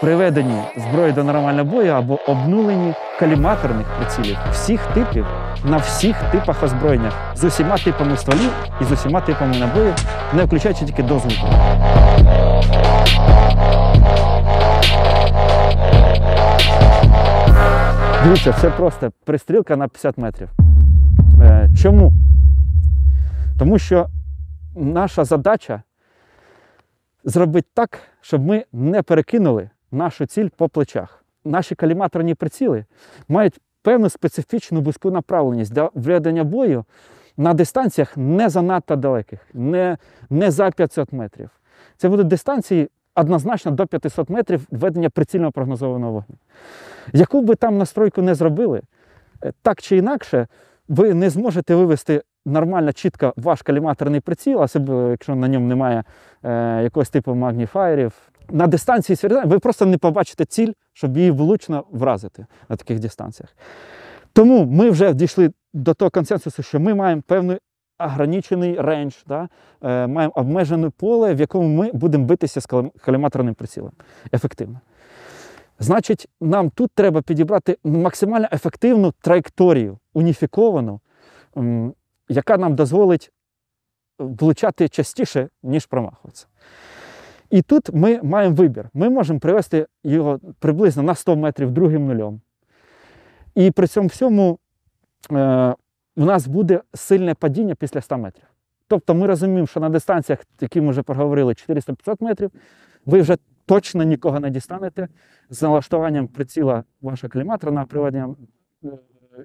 приведені зброї до нормального бою або обнулені каліматорних прицілів всіх типів на всіх типах озброєння з усіма типами стволів і з усіма типами набоїв, не включаючи тільки дозвуку. Дивіться, це просто пристрілка на 50 метрів. Е, Чому? Тому що наша задача зробити так, щоб ми не перекинули нашу ціль по плечах. Наші каліматорні приціли мають певну специфічну вузьку направленість для ведення бою на дистанціях не занадто далеких, не, не за 500 метрів. Це будуть дистанції однозначно до 500 метрів ведення прицільного прогнозованого вогню. Яку би там настройку не зробили, е, так чи інакше, ви не зможете вивести нормально, чітко ваш каліматорний приціл, особливо якщо на ньому немає е, якогось типу магніфаєрів. На дистанції сверлення ви просто не побачите ціль, щоб її влучно вразити на таких дистанціях. Тому ми вже дійшли до того консенсусу, що ми маємо певний ограничений рейндж, да? е, маємо обмежене поле, в якому ми будемо битися з каліматорним прицілом ефективно. Значить, нам тут треба підібрати максимально ефективну траєкторію, уніфіковану, яка нам дозволить влучати частіше, ніж промахуватися. І тут ми маємо вибір. Ми можемо привести його приблизно на 100 метрів другим нульом. І при цьому всьому е, у нас буде сильне падіння після 100 метрів. Тобто ми розуміємо, що на дистанціях, які ми вже проговорили, 400-500 метрів, ви вже точно нікого не дістанете з налаштуванням приціла вашого кліматора на приведення е,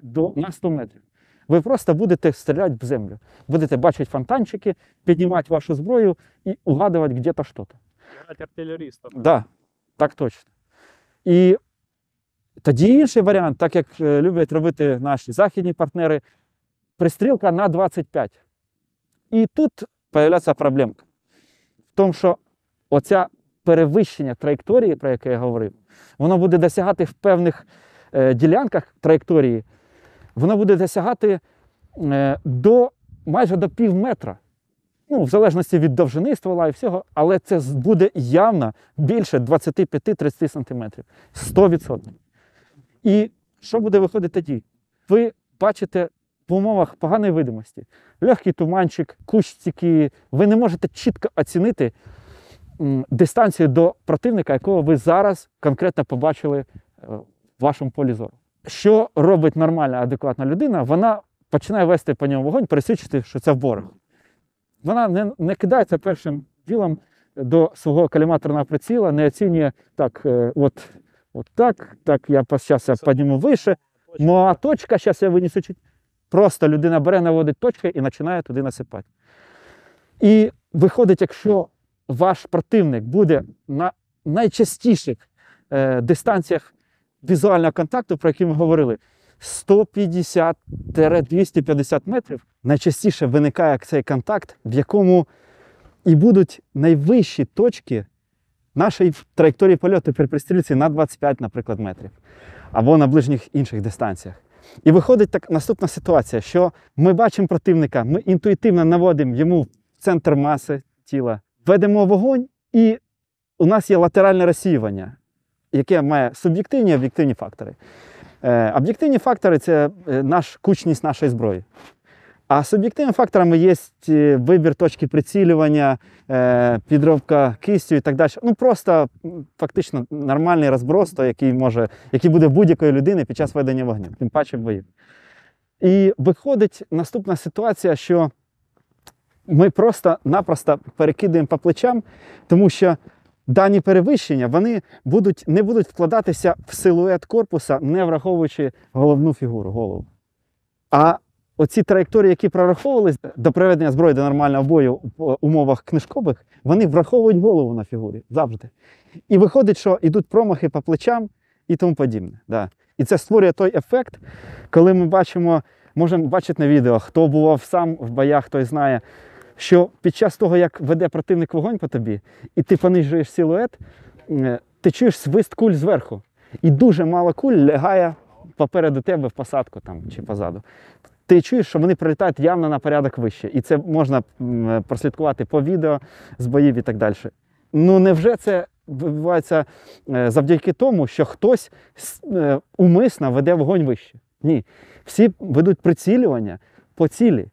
до, на 100 метрів. Ви просто будете стріляти в землю. Будете бачити фонтанчики, піднімати вашу зброю і угадувати где-то щось. Играть артиллеристов. Да, так точно. І тоді інший варіант, так як е, люблять робити наші західні партнери, пристрілка на 25. І тут з'являється проблемка. В тому, що оця перевищення траєкторії, про яке я говорив, воно буде досягати в певних е, ділянках траєкторії, воно буде досягати е, до майже до пів метра. Ну, в залежності від довжини ствола і всього, але це буде явно більше 25-30 см. 100%. І що буде виходити тоді? Ви бачите в умовах поганої видимості, легкий туманчик, кущ стійкий, ви не можете чітко оцінити дистанцію до противника, якого ви зараз конкретно побачили е, в вашому полі зору. Що робить нормальна, адекватна людина? Вона починає вести по ньому вогонь, пересвідчити, що це ворог вона не, не кидається першим ділом до свого каліматорного приціла, не оцінює так, е, от, от так, так, я зараз я підніму вище, моя точка, зараз я винесу. Просто людина бере, наводить точки і починає туди насипати. І виходить, якщо ваш противник буде на найчастіших е, дистанціях візуального контакту, про які ми говорили, 150-250 метрів, найчастіше виникає цей контакт, в якому і будуть найвищі точки нашої траєкторії польоту при пристрілці на 25, наприклад, метрів, або на ближніх інших дистанціях. І виходить так наступна ситуація, що ми бачимо противника, ми інтуїтивно наводимо йому центр маси тіла, ведемо вогонь, і у нас є латеральне розсіювання, яке має суб'єктивні і об'єктивні фактори. Е, Об'єктивні фактори це е, наш, кучність нашої зброї. А суб'єктивними факторами є е, вибір точки прицілювання, підробка кистю і так далі. Ну просто фактично нормальний розброс, той, який може, який буде будь-якої людини під час ведення вогню, тим паче в бою. І виходить наступна ситуація, що ми просто-напросто перекидаємо по плечам, тому що дані перевищення вони будуть, не будуть вкладатися в силует корпуса, не враховуючи головну фігуру, голову. А оці траєкторії, які прораховувались до приведення зброї до нормального бою в умовах книжкових, вони враховують голову на фігурі завжди. І виходить, що йдуть промахи по плечам і тому подібне. Да. І це створює той ефект, коли ми бачимо, можемо бачити на відео, хто бував сам в боях, той знає, що під час того, як веде противник вогонь по тобі, і ти понижуєш силует, е, ти чуєш свист куль зверху. І дуже мало куль лягає попереду тебе в посадку там, чи позаду. Ти чуєш, що вони прилітають явно на порядок вище. І це можна прослідкувати по відео з боїв і так далі. Ну невже це відбувається е, завдяки тому, що хтось е, умисно веде вогонь вище. Ні. Всі ведуть прицілювання по цілі.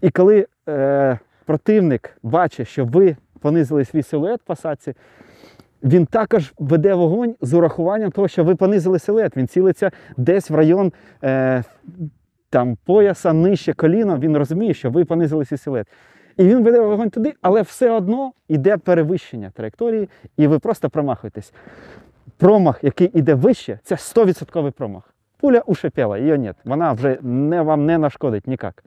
І коли е, противник бачить, що ви понизили свій силует в посадці, він також веде вогонь з урахуванням того, що ви понизили силует. Він цілиться десь в район е, там, пояса, нижче коліна. Він розуміє, що ви понизили свій силует. І він веде вогонь туди, але все одно йде перевищення траєкторії, і ви просто промахуєтесь. Промах, який йде вище, це 100% промах. Пуля ушипела, її нет. Вона вже не, вам не нашкодить ніяк.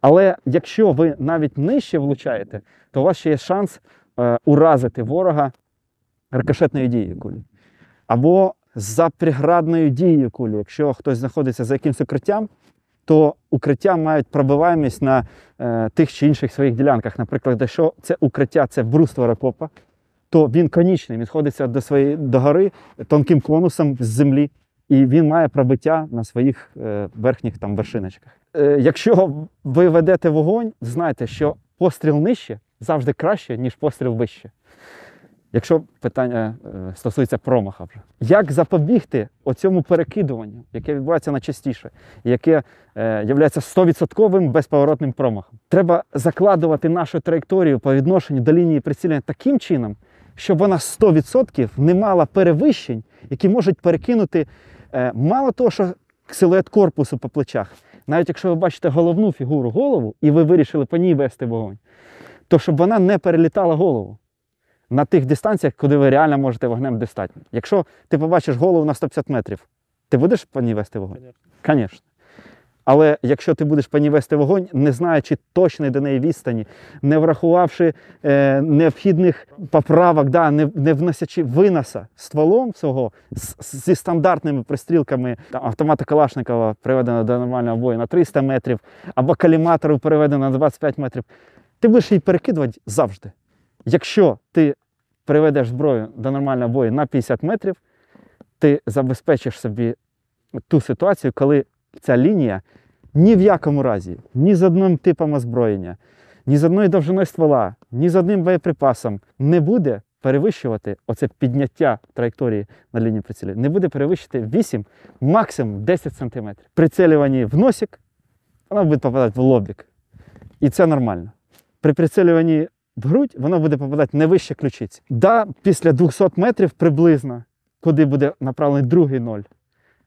Але якщо ви навіть нижче влучаєте, то у вас ще є шанс е, уразити ворога рикошетною дією кулі. Або за преградною дією кулі. Якщо хтось знаходиться за якимось укриттям, то укриття мають пробиваємість на е, тих чи інших своїх ділянках. Наприклад, якщо це укриття це бруствер окопа, то він конічний, він сходиться до своєї до гори тонким конусом з землі, і він має пробиття на своїх е, верхніх там вершиночках. Е, якщо ви ведете вогонь, знайте, що постріл нижче завжди краще, ніж постріл вище. Якщо питання е, стосується промаха вже. Як запобігти оцьому перекидуванню, яке відбувається найчастіше, яке є 100% безповоротним промахом? Треба закладувати нашу траєкторію по відношенню до лінії прицілення таким чином, щоб вона 100% не мала перевищень, які можуть перекинути мало того, що силует корпусу по плечах, навіть якщо ви бачите головну фігуру голову, і ви вирішили по ній вести вогонь, то щоб вона не перелітала голову на тих дистанціях, куди ви реально можете вогнем достати. Якщо ти побачиш голову на 150 метрів, ти будеш по ній вести вогонь? Звісно. Але якщо ти будеш по ній вести вогонь, не знаючи точної до неї відстані, не врахувавши е, необхідних поправок, да, не, не вносячи виноса стволом свого з- зі стандартними пристрілками там, автомата Калашникова, приведеного до нормального бою на 300 метрів, або каліматору переведено на 25 метрів, ти будеш її перекидувати завжди. Якщо ти приведеш зброю до нормального бою на 50 метрів, ти забезпечиш собі ту ситуацію, коли ця лінія ні в якому разі, ні з одним типом озброєння, ні з одною довжиною ствола, ні з одним боєприпасом не буде перевищувати оце підняття траєкторії на лінії прицілі, не буде перевищити 8, максимум 10 см. Прицілюванні в носик, вона буде попадати в лобік. І це нормально. При прицілюванні в грудь воно буде попадати не вище ключиці. Да, після 200 метрів приблизно, куди буде направлений другий ноль,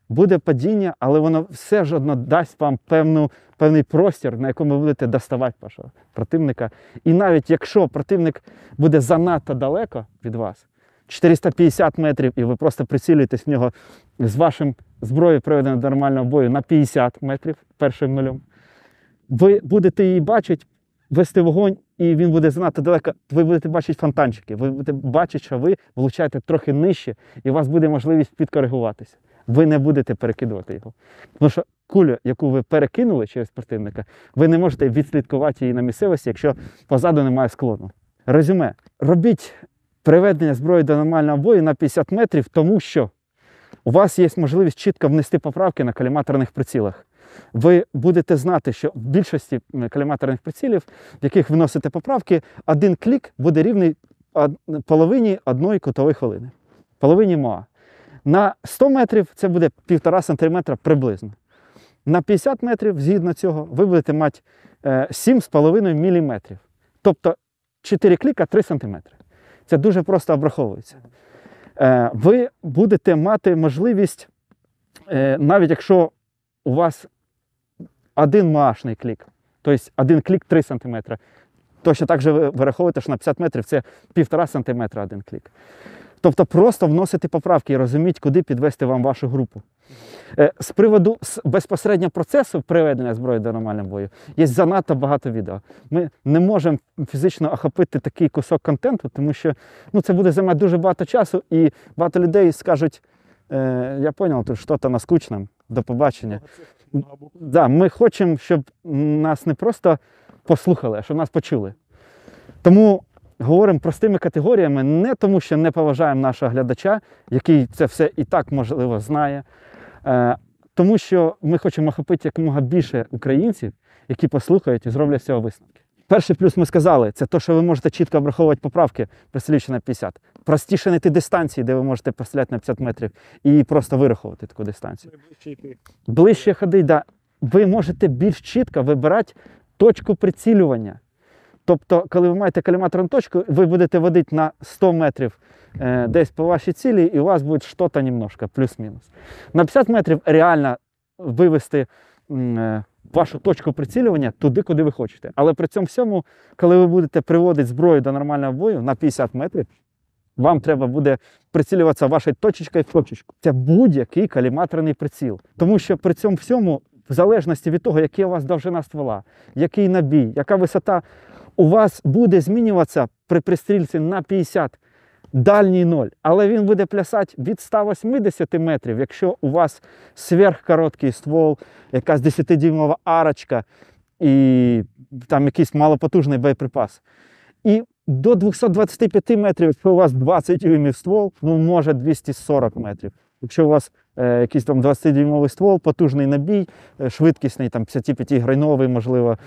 буде падіння, але воно все ж одно дасть вам певну, певний простір, на якому ви будете доставати вашого противника. І навіть якщо противник буде занадто далеко від вас, 450 метрів, і ви просто прицілюєтесь в нього з вашим зброєю приведеною до нормального бою на 50 метрів першим нульом, ви будете її бачити, вести вогонь, і він буде занадто далеко. Ви будете бачити фонтанчики, ви будете бачити, що ви влучаєте трохи нижче, і у вас буде можливість підкоригуватися. Ви не будете перекидувати його. Тому що кулю, яку ви перекинули через противника, ви не можете відслідкувати її на місцевості, якщо позаду немає склону. Резюме: робіть приведення зброї до нормального бою на 50 метрів, тому що у вас є можливість чітко внести поправки на каліматорних прицілах. Ви будете знати, що в більшості каліматорних прицілів, в яких вносите поправки, один клік буде рівний половині одної кутової хвилини. Половині МОА. На 100 метрів це буде 1,5 см приблизно. На 50 метрів, згідно цього, ви будете мати е, 7,5 мм. Тобто 4 кліка 3 см. Це дуже просто обраховується. Е, Ви будете мати можливість, е, навіть якщо у вас один маашний клік, тобто один клік 3 см, точно так же ви вираховуєте, що на 50 метрів це 1,5 см один клік. Тобто просто вносити поправки і розуміти, куди підвести вам вашу групу. Е, З приводу безпосередньо процесу приведення зброї до нормального бою є занадто багато відео. Ми не можемо фізично охопити такий кусок контенту, тому що ну, це буде займати дуже багато часу, і багато людей скажуть: е, я зрозумів, тут щось наскучно, до побачення. Да, ми хочемо, щоб нас не просто послухали, а щоб нас почули. Тому говоримо простими категоріями, не тому, що не поважаємо нашого глядача, який це все і так можливо знає. е, Тому що ми хочемо охопити якомога більше українців, які послухають і зроблять з цього висновки. Перший плюс ми сказали, це те, що ви можете чітко обраховувати поправки, пристрілюючи на 50. Простіше знайти дистанції, де ви можете постріляти на 50 метрів, і просто вираховувати таку дистанцію. Ближче ходи, да. ви можете більш чітко вибирати точку прицілювання. Тобто, коли ви маєте каліматорну точку, ви будете водити на 100 метрів е, десь по вашій цілі, і у вас буде щось немножко, плюс-мінус. На 50 метрів реально вивести е, вашу точку прицілювання туди, куди ви хочете. Але при цьому всьому, коли ви будете приводити зброю до нормального бою на 50 метрів, вам треба буде прицілюватися вашою точечкою в точечку. Це будь-який каліматорний приціл. Тому що при цьому всьому, в залежності від того, яка у вас довжина ствола, який набій, яка висота, у вас буде змінюватися при пристрільці на 50 дальній ноль, але він буде плясати від 180 метрів, якщо у вас сверхкороткий ствол, якась 10-дюймова арочка і там якийсь малопотужний боєприпас. І до 225 метрів, якщо у вас 20 дюймів ствол, ну може 240 метрів. Якщо у вас е, якийсь там 20-дюймовий ствол, потужний набій, е, швидкісний, там 55-грайновий, можливо,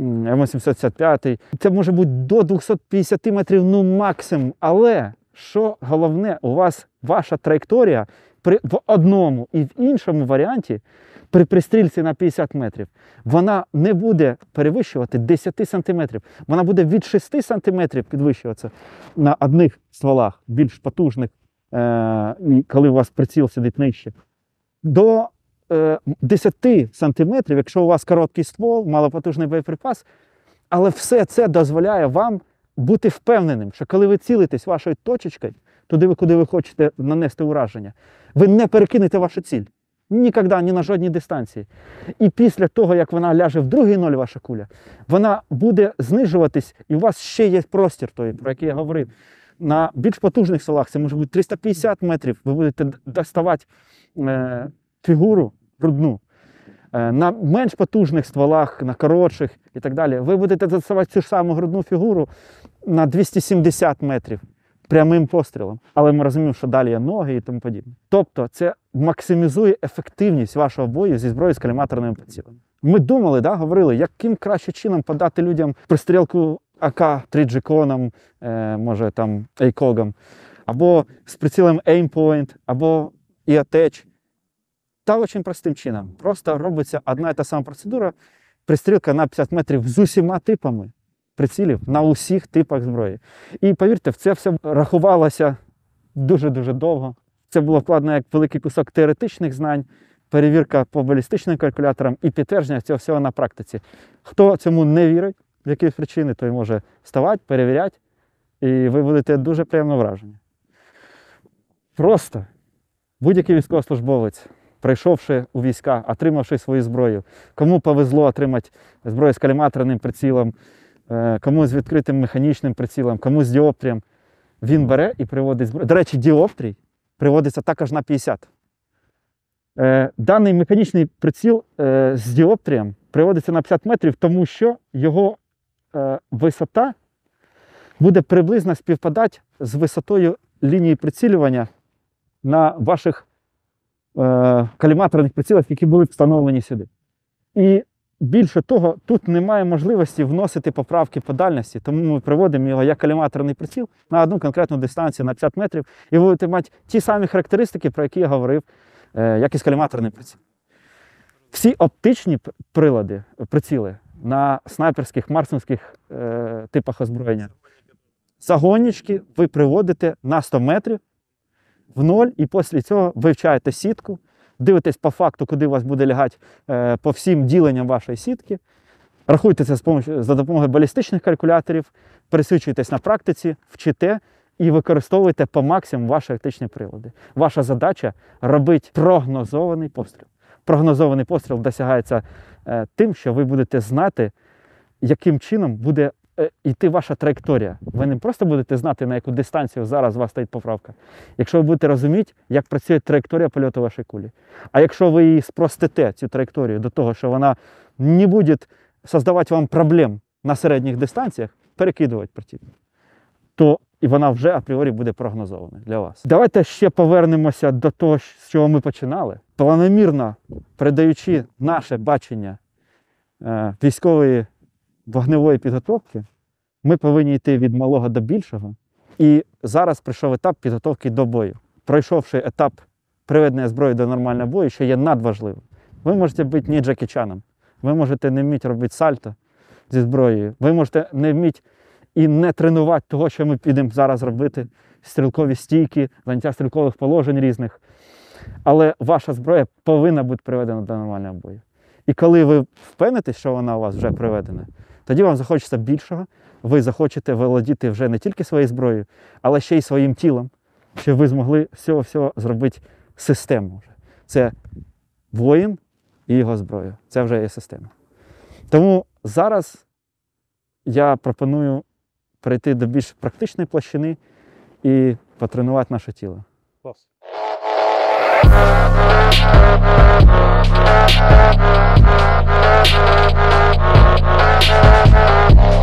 м, М855, це може бути до 250 метрів, ну максимум. Але що головне, у вас ваша траєкторія при, в одному і в іншому варіанті при пристрільці на 50 метрів, вона не буде перевищувати 10 сантиметрів. Вона буде від 6 сантиметрів підвищуватися на одних стволах, більш потужних, коли у вас приціл сидить нижче, до е- 10 сантиметрів, якщо у вас короткий ствол, малопотужний боєприпас, але все це дозволяє вам бути впевненим, що коли ви цілитесь вашою точечкою, туди, куди ви хочете нанести ураження, ви не перекинете вашу ціль. Ніколи, ні на жодній дистанції. І після того, як вона ляже в другий ноль, ваша куля, вона буде знижуватись, і у вас ще є простір, той, про який я говорив. На більш потужних селах це може бути 350 метрів. Ви будете доставати е, фігуру грудну. Е, на менш потужних стволах, на коротших і так далі, ви будете доставати цю ж саму грудну фігуру на 270 метрів прямим пострілом. Але ми розуміємо, що далі є ноги і тому подібне. Тобто, це максимізує ефективність вашого бою зі зброєю з каліматорними прицілами. Ми думали, да, говорили, яким краще чином подати людям пристрілку АК 3 джиконом, е, може там Ейкогом, або з прицілом Aimpoint, або EOTech. Та очень простим чином. Просто робиться одна і та сама процедура, пристрілка на 50 метрів з усіма типами прицілів на усіх типах зброї. І повірте, це все рахувалося дуже-дуже довго. Це було вкладено як великий кусок теоретичних знань, перевірка по балістичним калькуляторам і підтвердження цього всього на практиці. Хто цьому не вірить, з якоїсь причини, той може вставати, перевіряти, і ви будете дуже приємно вражені. Просто будь-який військовослужбовець, прийшовши у війська, отримавши свою зброю, кому повезло отримати зброю з каліматорним прицілом, е, кому з відкритим механічним прицілом, кому з діоптрієм, він бере і приводить зброю. До речі, діоптрій приводиться також на 50. Е, Даний механічний приціл е, з діоптрієм приводиться на 50 метрів, тому що його висота буде приблизно співпадати з висотою лінії прицілювання на ваших е, каліматорних прицілах, які були встановлені сюди. І більше того, тут немає можливості вносити поправки по дальності, тому ми приводимо його як каліматорний приціл на одну конкретну дистанцію на 50 метрів, і ви будете мати ті самі характеристики, про які я говорив, е, як і з каліматорним прицілом. Всі оптичні прилади, приціли на снайперських, марсинських е, типах озброєння. Загоннички ви приводите на 100 метрів в ноль, і після цього вивчаєте сітку, дивитесь по факту, куди у вас буде лягати е, по всім діленням вашої сітки. Рахуйте це за допомогою балістичних калькуляторів, пересвідчуєтесь на практиці, вчите і використовуєте по максимуму ваші оптичні прилади. Ваша задача робити прогнозований постріл. Прогнозований постріл досягається е, тим, що ви будете знати, яким чином буде е, йти ваша траєкторія. Ви не просто будете знати, на яку дистанцію зараз у вас стоїть поправка. Якщо ви будете розуміти, як працює траєкторія польоту вашої кулі. А якщо ви її спростите, цю траєкторію, до того, що вона не буде создавати вам проблем на середніх дистанціях, перекидувати противника, то і вона вже апріорі буде прогнозованою для вас. Давайте ще повернемося до того, з чого ми починали. Планомірно передаючи наше бачення е, військової вогневої підготовки ми повинні йти від малого до більшого. І зараз прийшов етап підготовки до бою. Пройшовши етап приведення зброї до нормального бою, що є надважливим. Ви можете бути не Джекі Чаном, ви можете не вміти робити сальто зі зброєю, ви можете не вміти і не тренувати того, що ми підемо зараз робити, стрілкові стійки, заняття стрілкових положень різних. Але ваша зброя повинна бути приведена до нормального бою. І коли ви впевнитесь, що вона у вас вже приведена, тоді вам захочеться більшого, ви захочете володіти вже не тільки своєю зброєю, але ще й своїм тілом, щоб ви змогли всього-всього зробити систему. Це воїн і його зброя. Це вже є система. Тому зараз я пропоную перейти до більш практичної площини і потренувати наше тіло. Клас. Oh, oh,